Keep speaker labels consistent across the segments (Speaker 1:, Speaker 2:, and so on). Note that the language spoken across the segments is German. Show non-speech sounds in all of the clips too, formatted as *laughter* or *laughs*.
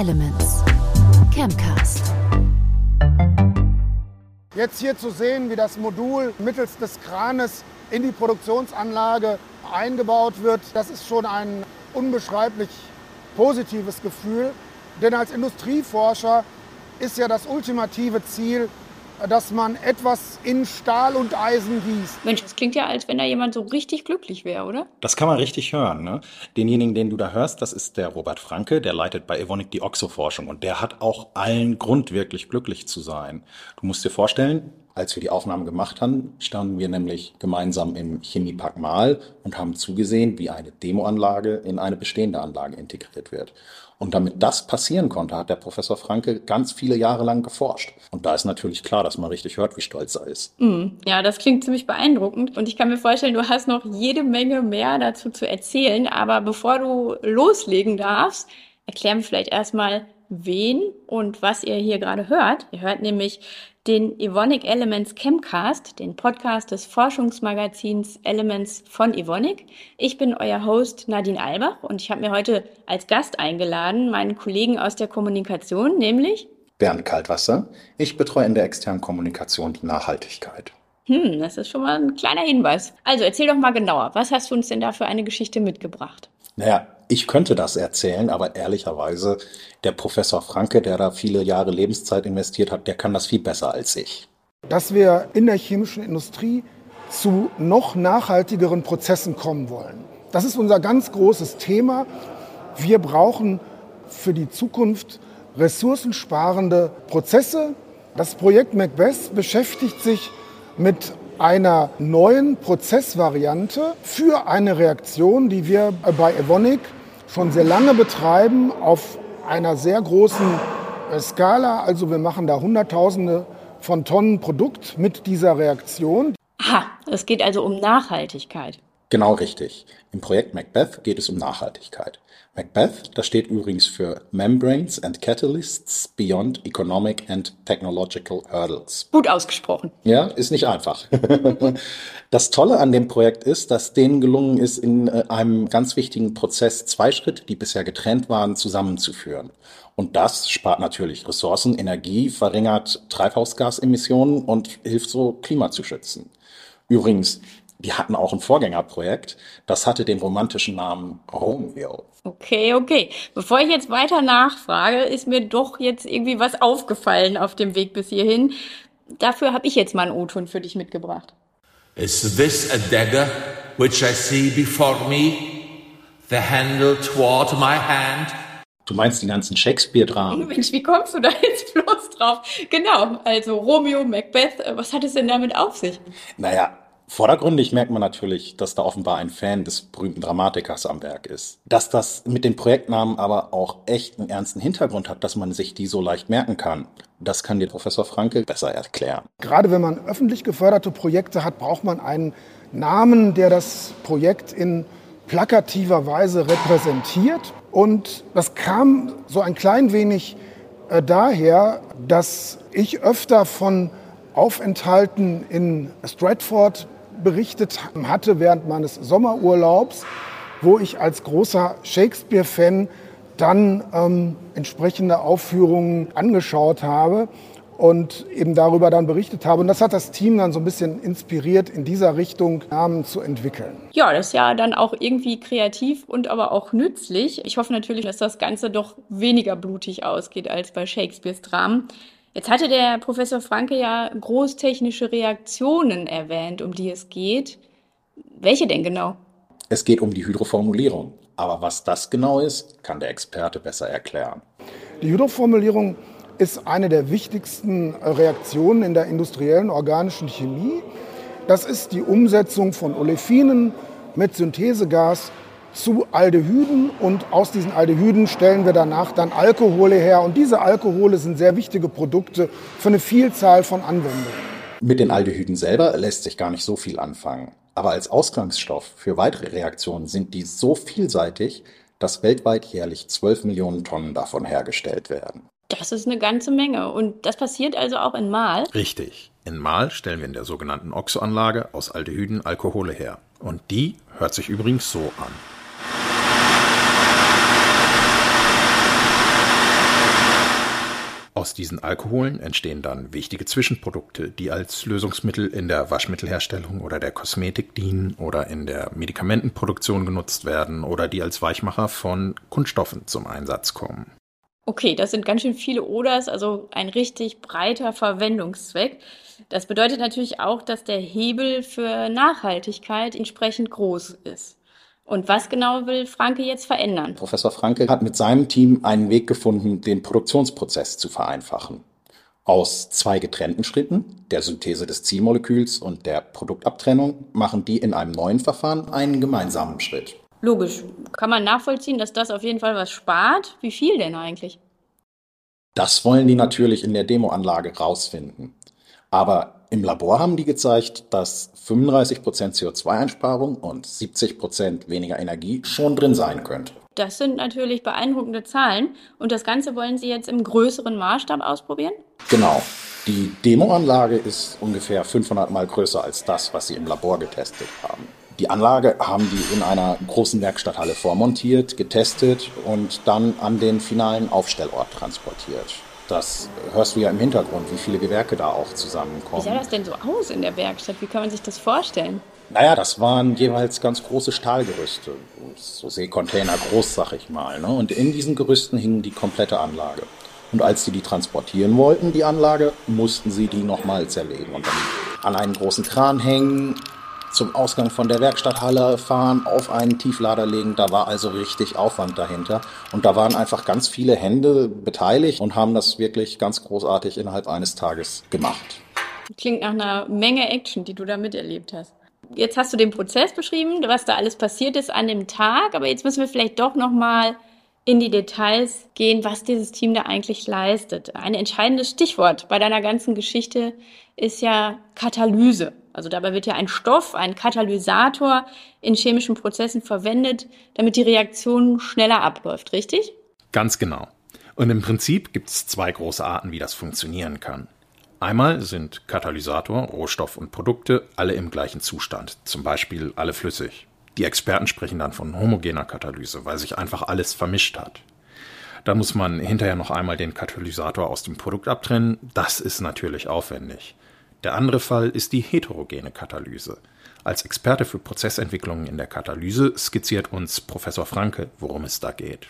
Speaker 1: Elements. Chemcast.
Speaker 2: Jetzt hier zu sehen, wie das Modul mittels des Kranes in die Produktionsanlage eingebaut wird, das ist schon ein unbeschreiblich positives Gefühl. Denn als Industrieforscher ist ja das ultimative Ziel, dass man etwas in Stahl und Eisen gießt.
Speaker 3: Mensch, das klingt ja, als wenn da jemand so richtig glücklich wäre, oder?
Speaker 4: Das kann man richtig hören. Ne? Denjenigen, den du da hörst, das ist der Robert Franke, der leitet bei Evonik die Oxo-Forschung und der hat auch allen Grund, wirklich glücklich zu sein. Du musst dir vorstellen, als wir die Aufnahmen gemacht haben, standen wir nämlich gemeinsam im Chemiepark Mahl und haben zugesehen, wie eine Demoanlage in eine bestehende Anlage integriert wird. Und damit das passieren konnte, hat der Professor Franke ganz viele Jahre lang geforscht. Und da ist natürlich klar, dass man richtig hört, wie stolz er ist.
Speaker 3: Mm, ja, das klingt ziemlich beeindruckend. Und ich kann mir vorstellen, du hast noch jede Menge mehr dazu zu erzählen. Aber bevor du loslegen darfst, erklären wir vielleicht erstmal, wen und was ihr hier gerade hört. Ihr hört nämlich den Evonik Elements Chemcast, den Podcast des Forschungsmagazins Elements von Evonik. Ich bin euer Host Nadine Albach und ich habe mir heute als Gast eingeladen meinen Kollegen aus der Kommunikation, nämlich
Speaker 4: Bernd Kaltwasser. Ich betreue in der externen Kommunikation die Nachhaltigkeit.
Speaker 3: Hm, das ist schon mal ein kleiner Hinweis. Also erzähl doch mal genauer, was hast du uns denn da für eine Geschichte mitgebracht?
Speaker 4: Naja, ich könnte das erzählen, aber ehrlicherweise, der Professor Franke, der da viele Jahre Lebenszeit investiert hat, der kann das viel besser als ich.
Speaker 2: Dass wir in der chemischen Industrie zu noch nachhaltigeren Prozessen kommen wollen. Das ist unser ganz großes Thema. Wir brauchen für die Zukunft ressourcensparende Prozesse. Das Projekt Macbeth beschäftigt sich mit einer neuen Prozessvariante für eine Reaktion, die wir bei Evonik schon sehr lange betreiben auf einer sehr großen äh, Skala. Also wir machen da Hunderttausende von Tonnen Produkt mit dieser Reaktion.
Speaker 3: Aha, es geht also um Nachhaltigkeit.
Speaker 4: Genau richtig. Im Projekt Macbeth geht es um Nachhaltigkeit. Macbeth, das steht übrigens für Membranes and Catalysts Beyond Economic and Technological Hurdles.
Speaker 3: Gut ausgesprochen.
Speaker 4: Ja, ist nicht einfach. *laughs* das Tolle an dem Projekt ist, dass denen gelungen ist, in äh, einem ganz wichtigen Prozess zwei Schritte, die bisher getrennt waren, zusammenzuführen. Und das spart natürlich Ressourcen, Energie, verringert Treibhausgasemissionen und hilft so, Klima zu schützen. Übrigens, die hatten auch ein Vorgängerprojekt, das hatte den romantischen Namen Romeo.
Speaker 3: Okay, okay. Bevor ich jetzt weiter nachfrage, ist mir doch jetzt irgendwie was aufgefallen auf dem Weg bis hierhin. Dafür habe ich jetzt mal einen O-Ton für dich mitgebracht.
Speaker 5: Is this a dagger which I see before me? The handle toward my hand?
Speaker 4: Du meinst die ganzen Shakespeare-Dramen?
Speaker 3: Mensch, wie kommst du da jetzt bloß drauf? Genau, also Romeo, Macbeth, was hat es denn damit auf sich?
Speaker 4: Naja, Vordergründig merkt man natürlich, dass da offenbar ein Fan des berühmten Dramatikers am Werk ist. Dass das mit den Projektnamen aber auch echt einen ernsten Hintergrund hat, dass man sich die so leicht merken kann, das kann dir Professor Franke besser erklären.
Speaker 2: Gerade wenn man öffentlich geförderte Projekte hat, braucht man einen Namen, der das Projekt in plakativer Weise repräsentiert. Und das kam so ein klein wenig äh, daher, dass ich öfter von Aufenthalten in Stratford berichtet hatte während meines Sommerurlaubs, wo ich als großer Shakespeare-Fan dann ähm, entsprechende Aufführungen angeschaut habe und eben darüber dann berichtet habe. Und das hat das Team dann so ein bisschen inspiriert, in dieser Richtung Namen zu entwickeln.
Speaker 3: Ja, das ist ja dann auch irgendwie kreativ und aber auch nützlich. Ich hoffe natürlich, dass das Ganze doch weniger blutig ausgeht als bei Shakespeares Dramen. Jetzt hatte der Professor Franke ja großtechnische Reaktionen erwähnt, um die es geht. Welche denn genau?
Speaker 4: Es geht um die Hydroformulierung. Aber was das genau ist, kann der Experte besser erklären.
Speaker 2: Die Hydroformulierung ist eine der wichtigsten Reaktionen in der industriellen organischen Chemie. Das ist die Umsetzung von Olefinen mit Synthesegas zu Aldehyden und aus diesen Aldehyden stellen wir danach dann Alkohole her und diese Alkohole sind sehr wichtige Produkte für eine Vielzahl von Anwendungen.
Speaker 4: Mit den Aldehyden selber lässt sich gar nicht so viel anfangen. Aber als Ausgangsstoff für weitere Reaktionen sind die so vielseitig, dass weltweit jährlich 12 Millionen Tonnen davon hergestellt werden.
Speaker 3: Das ist eine ganze Menge. Und das passiert also auch in Mal?
Speaker 6: Richtig. In Mal stellen wir in der sogenannten Oxo-Anlage aus Aldehyden Alkohole her. Und die hört sich übrigens so an. Aus diesen Alkoholen entstehen dann wichtige Zwischenprodukte, die als Lösungsmittel in der Waschmittelherstellung oder der Kosmetik dienen oder in der Medikamentenproduktion genutzt werden oder die als Weichmacher von Kunststoffen zum Einsatz kommen.
Speaker 3: Okay, das sind ganz schön viele Oders, also ein richtig breiter Verwendungszweck. Das bedeutet natürlich auch, dass der Hebel für Nachhaltigkeit entsprechend groß ist. Und was genau will Franke jetzt verändern?
Speaker 4: Professor Franke hat mit seinem Team einen Weg gefunden, den Produktionsprozess zu vereinfachen. Aus zwei getrennten Schritten, der Synthese des Zielmoleküls und der Produktabtrennung, machen die in einem neuen Verfahren einen gemeinsamen Schritt.
Speaker 3: Logisch. Kann man nachvollziehen, dass das auf jeden Fall was spart? Wie viel denn eigentlich?
Speaker 4: Das wollen die natürlich in der Demoanlage rausfinden. Aber im Labor haben die gezeigt, dass 35% CO2-Einsparung und 70% weniger Energie schon drin sein könnte.
Speaker 3: Das sind natürlich beeindruckende Zahlen. Und das Ganze wollen Sie jetzt im größeren Maßstab ausprobieren?
Speaker 4: Genau. Die Demoanlage ist ungefähr 500 Mal größer als das, was Sie im Labor getestet haben. Die Anlage haben die in einer großen Werkstatthalle vormontiert, getestet und dann an den finalen Aufstellort transportiert. Das hörst du ja im Hintergrund, wie viele Gewerke da auch zusammenkommen.
Speaker 3: Wie sah das denn so aus in der Werkstatt? Wie kann man sich das vorstellen?
Speaker 4: Naja, das waren jeweils ganz große Stahlgerüste, so Seekontainer groß, sag ich mal. Ne? Und in diesen Gerüsten hing die komplette Anlage. Und als sie die transportieren wollten, die Anlage, mussten sie die nochmal zerlegen und dann an einen großen Kran hängen, zum Ausgang von der Werkstatthalle fahren, auf einen Tieflader legen. Da war also richtig Aufwand dahinter. Und da waren einfach ganz viele Hände beteiligt und haben das wirklich ganz großartig innerhalb eines Tages gemacht.
Speaker 3: Klingt nach einer Menge Action, die du da miterlebt hast. Jetzt hast du den Prozess beschrieben, was da alles passiert ist an dem Tag, aber jetzt müssen wir vielleicht doch noch mal in die Details gehen, was dieses Team da eigentlich leistet. Ein entscheidendes Stichwort bei deiner ganzen Geschichte ist ja Katalyse. Also dabei wird ja ein Stoff, ein Katalysator in chemischen Prozessen verwendet, damit die Reaktion schneller abläuft, richtig?
Speaker 6: Ganz genau. Und im Prinzip gibt es zwei große Arten, wie das funktionieren kann. Einmal sind Katalysator, Rohstoff und Produkte alle im gleichen Zustand, zum Beispiel alle flüssig. Die Experten sprechen dann von homogener Katalyse, weil sich einfach alles vermischt hat. Dann muss man hinterher noch einmal den Katalysator aus dem Produkt abtrennen. Das ist natürlich aufwendig. Der andere Fall ist die heterogene Katalyse. Als Experte für Prozessentwicklungen in der Katalyse skizziert uns Professor Franke, worum es da geht.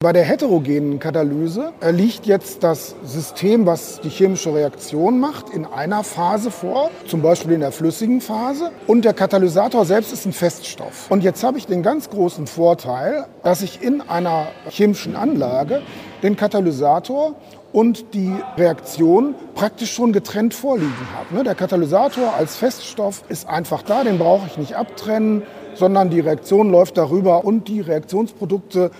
Speaker 2: Bei der heterogenen Katalyse liegt jetzt das System, was die chemische Reaktion macht, in einer Phase vor, zum Beispiel in der flüssigen Phase. Und der Katalysator selbst ist ein Feststoff. Und jetzt habe ich den ganz großen Vorteil, dass ich in einer chemischen Anlage den Katalysator und die Reaktion praktisch schon getrennt vorliegen habe. Ne? Der Katalysator als Feststoff ist einfach da, den brauche ich nicht abtrennen, sondern die Reaktion läuft darüber und die Reaktionsprodukte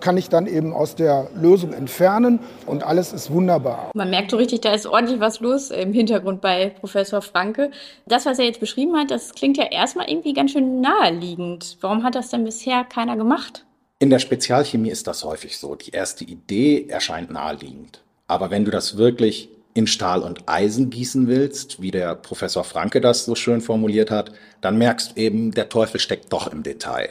Speaker 2: kann ich dann eben aus der Lösung entfernen und alles ist wunderbar.
Speaker 3: Man merkt so richtig, da ist ordentlich was los im Hintergrund bei Professor Franke. Das, was er jetzt beschrieben hat, das klingt ja erstmal irgendwie ganz schön naheliegend. Warum hat das denn bisher keiner gemacht?
Speaker 4: In der Spezialchemie ist das häufig so. Die erste Idee erscheint naheliegend. Aber wenn du das wirklich in Stahl und Eisen gießen willst, wie der Professor Franke das so schön formuliert hat, dann merkst du eben, der Teufel steckt doch im Detail.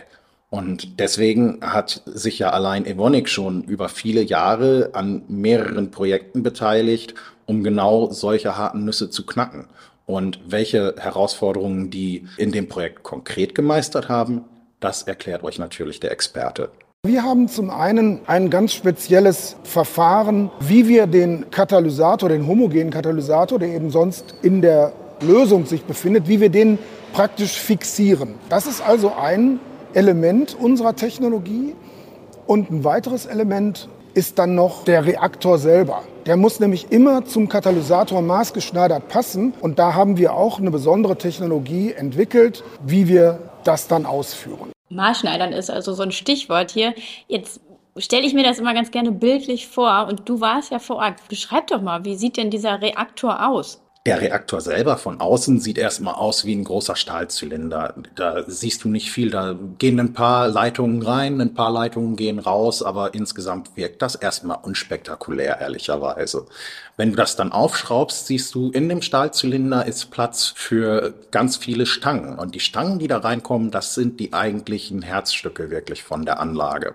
Speaker 4: Und deswegen hat sich ja allein Evonik schon über viele Jahre an mehreren Projekten beteiligt, um genau solche harten Nüsse zu knacken. Und welche Herausforderungen die in dem Projekt konkret gemeistert haben, das erklärt euch natürlich der Experte.
Speaker 2: Wir haben zum einen ein ganz spezielles Verfahren, wie wir den Katalysator, den homogenen Katalysator, der eben sonst in der Lösung sich befindet, wie wir den praktisch fixieren. Das ist also ein Element unserer Technologie. Und ein weiteres Element ist dann noch der Reaktor selber. Der muss nämlich immer zum Katalysator maßgeschneidert passen. Und da haben wir auch eine besondere Technologie entwickelt, wie wir das dann ausführen.
Speaker 3: Maßschneidern ist also so ein Stichwort hier. Jetzt stelle ich mir das immer ganz gerne bildlich vor und du warst ja vor Ort. Beschreib doch mal, wie sieht denn dieser Reaktor aus?
Speaker 4: Der Reaktor selber von außen sieht erstmal aus wie ein großer Stahlzylinder. Da siehst du nicht viel. Da gehen ein paar Leitungen rein, ein paar Leitungen gehen raus, aber insgesamt wirkt das erstmal unspektakulär, ehrlicherweise. Wenn du das dann aufschraubst, siehst du, in dem Stahlzylinder ist Platz für ganz viele Stangen. Und die Stangen, die da reinkommen, das sind die eigentlichen Herzstücke wirklich von der Anlage.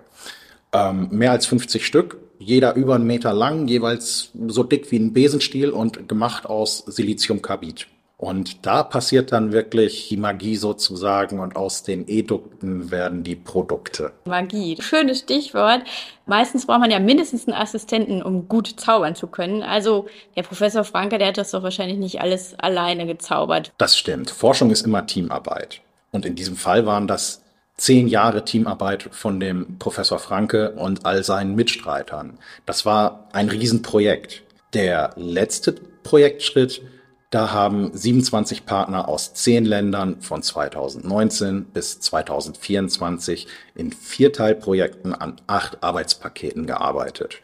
Speaker 4: Ähm, mehr als 50 Stück, jeder über einen Meter lang, jeweils so dick wie ein Besenstiel und gemacht aus Siliziumkarbid. Und da passiert dann wirklich die Magie sozusagen und aus den Edukten werden die Produkte.
Speaker 3: Magie, schönes Stichwort. Meistens braucht man ja mindestens einen Assistenten, um gut zaubern zu können. Also der Professor Franke, der hat das doch wahrscheinlich nicht alles alleine gezaubert.
Speaker 4: Das stimmt. Forschung ist immer Teamarbeit. Und in diesem Fall waren das zehn Jahre Teamarbeit von dem Professor Franke und all seinen Mitstreitern. Das war ein Riesenprojekt. Der letzte Projektschritt da haben 27 Partner aus zehn Ländern von 2019 bis 2024 in vier Teilprojekten an acht Arbeitspaketen gearbeitet.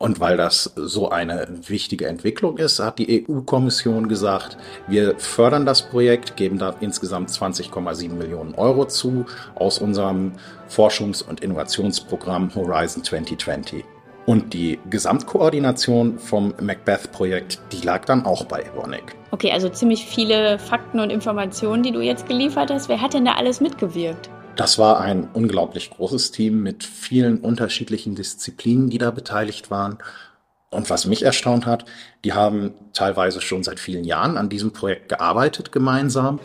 Speaker 4: Und weil das so eine wichtige Entwicklung ist, hat die EU-Kommission gesagt, wir fördern das Projekt, geben da insgesamt 20,7 Millionen Euro zu aus unserem Forschungs- und Innovationsprogramm Horizon 2020. Und die Gesamtkoordination vom Macbeth-Projekt, die lag dann auch bei Evonik.
Speaker 3: Okay, also ziemlich viele Fakten und Informationen, die du jetzt geliefert hast. Wer hat denn da alles mitgewirkt?
Speaker 4: Das war ein unglaublich großes Team mit vielen unterschiedlichen Disziplinen, die da beteiligt waren. Und was mich erstaunt hat, die haben teilweise schon seit vielen Jahren an diesem Projekt gearbeitet gemeinsam,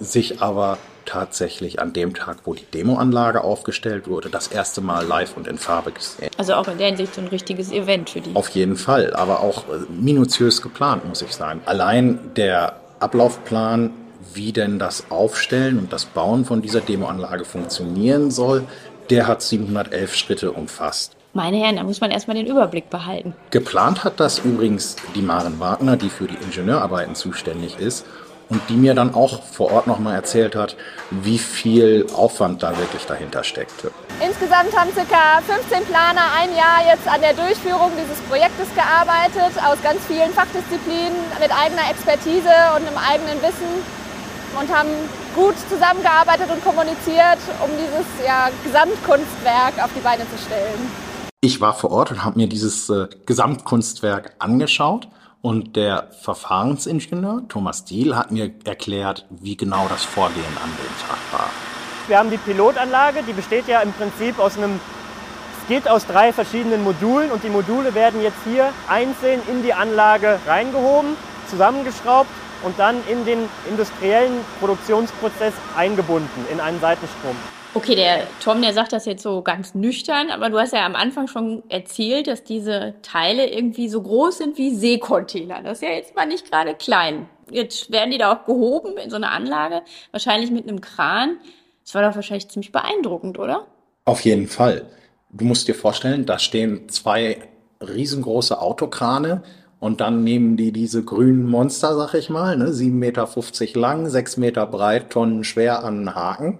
Speaker 4: sich aber tatsächlich an dem Tag, wo die Demoanlage aufgestellt wurde, das erste Mal live und in Farbe gesehen.
Speaker 3: Also auch in der Hinsicht so ein richtiges Event für die.
Speaker 4: Auf jeden Fall, aber auch äh, minutiös geplant, muss ich sagen. Allein der Ablaufplan, wie denn das Aufstellen und das Bauen von dieser Demoanlage funktionieren soll, der hat 711 Schritte umfasst.
Speaker 3: Meine Herren, da muss man erstmal den Überblick behalten.
Speaker 4: Geplant hat das übrigens die Maren Wagner, die für die Ingenieurarbeiten zuständig ist und die mir dann auch vor Ort nochmal erzählt hat, wie viel Aufwand da wirklich dahinter steckte.
Speaker 7: Insgesamt haben ca. 15 Planer ein Jahr jetzt an der Durchführung dieses Projektes gearbeitet, aus ganz vielen Fachdisziplinen, mit eigener Expertise und einem eigenen Wissen und haben gut zusammengearbeitet und kommuniziert, um dieses ja, Gesamtkunstwerk auf die Beine zu stellen.
Speaker 4: Ich war vor Ort und habe mir dieses äh, Gesamtkunstwerk angeschaut und der Verfahrensingenieur Thomas Diel hat mir erklärt, wie genau das Vorgehen an dem Tag war.
Speaker 8: Wir haben die Pilotanlage, die besteht ja im Prinzip aus einem, es geht aus drei verschiedenen Modulen und die Module werden jetzt hier einzeln in die Anlage reingehoben, zusammengeschraubt und dann in den industriellen Produktionsprozess eingebunden in einen Seitenstrom.
Speaker 3: Okay, der Tom, der sagt das jetzt so ganz nüchtern, aber du hast ja am Anfang schon erzählt, dass diese Teile irgendwie so groß sind wie Seekontainer. Das ist ja jetzt mal nicht gerade klein. Jetzt werden die da auch gehoben in so einer Anlage, wahrscheinlich mit einem Kran. Das war doch wahrscheinlich ziemlich beeindruckend, oder?
Speaker 4: Auf jeden Fall. Du musst dir vorstellen, da stehen zwei riesengroße Autokrane und dann nehmen die diese grünen Monster, sag ich mal, ne, 7,50 Meter lang, 6 Meter breit, Tonnen schwer an den Haken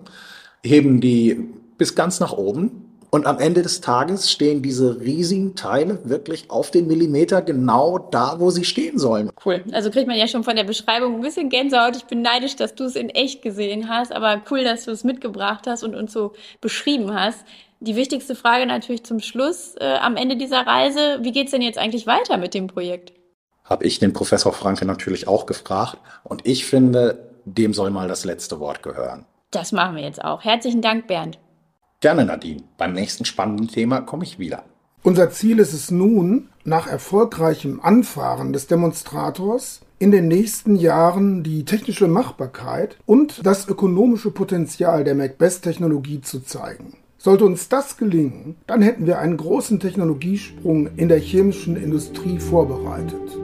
Speaker 4: heben die bis ganz nach oben. Und am Ende des Tages stehen diese riesigen Teile wirklich auf den Millimeter genau da, wo sie stehen sollen.
Speaker 3: Cool. Also kriegt man ja schon von der Beschreibung ein bisschen Gänsehaut. Ich bin neidisch, dass du es in echt gesehen hast, aber cool, dass du es mitgebracht hast und uns so beschrieben hast. Die wichtigste Frage natürlich zum Schluss äh, am Ende dieser Reise. Wie geht's denn jetzt eigentlich weiter mit dem Projekt?
Speaker 4: Habe ich den Professor Franke natürlich auch gefragt. Und ich finde, dem soll mal das letzte Wort gehören.
Speaker 3: Das machen wir jetzt auch. Herzlichen Dank, Bernd.
Speaker 4: Gerne, Nadine. Beim nächsten spannenden Thema komme ich wieder.
Speaker 2: Unser Ziel ist es nun, nach erfolgreichem Anfahren des Demonstrators in den nächsten Jahren die technische Machbarkeit und das ökonomische Potenzial der Macbeth-Technologie zu zeigen. Sollte uns das gelingen, dann hätten wir einen großen Technologiesprung in der chemischen Industrie vorbereitet.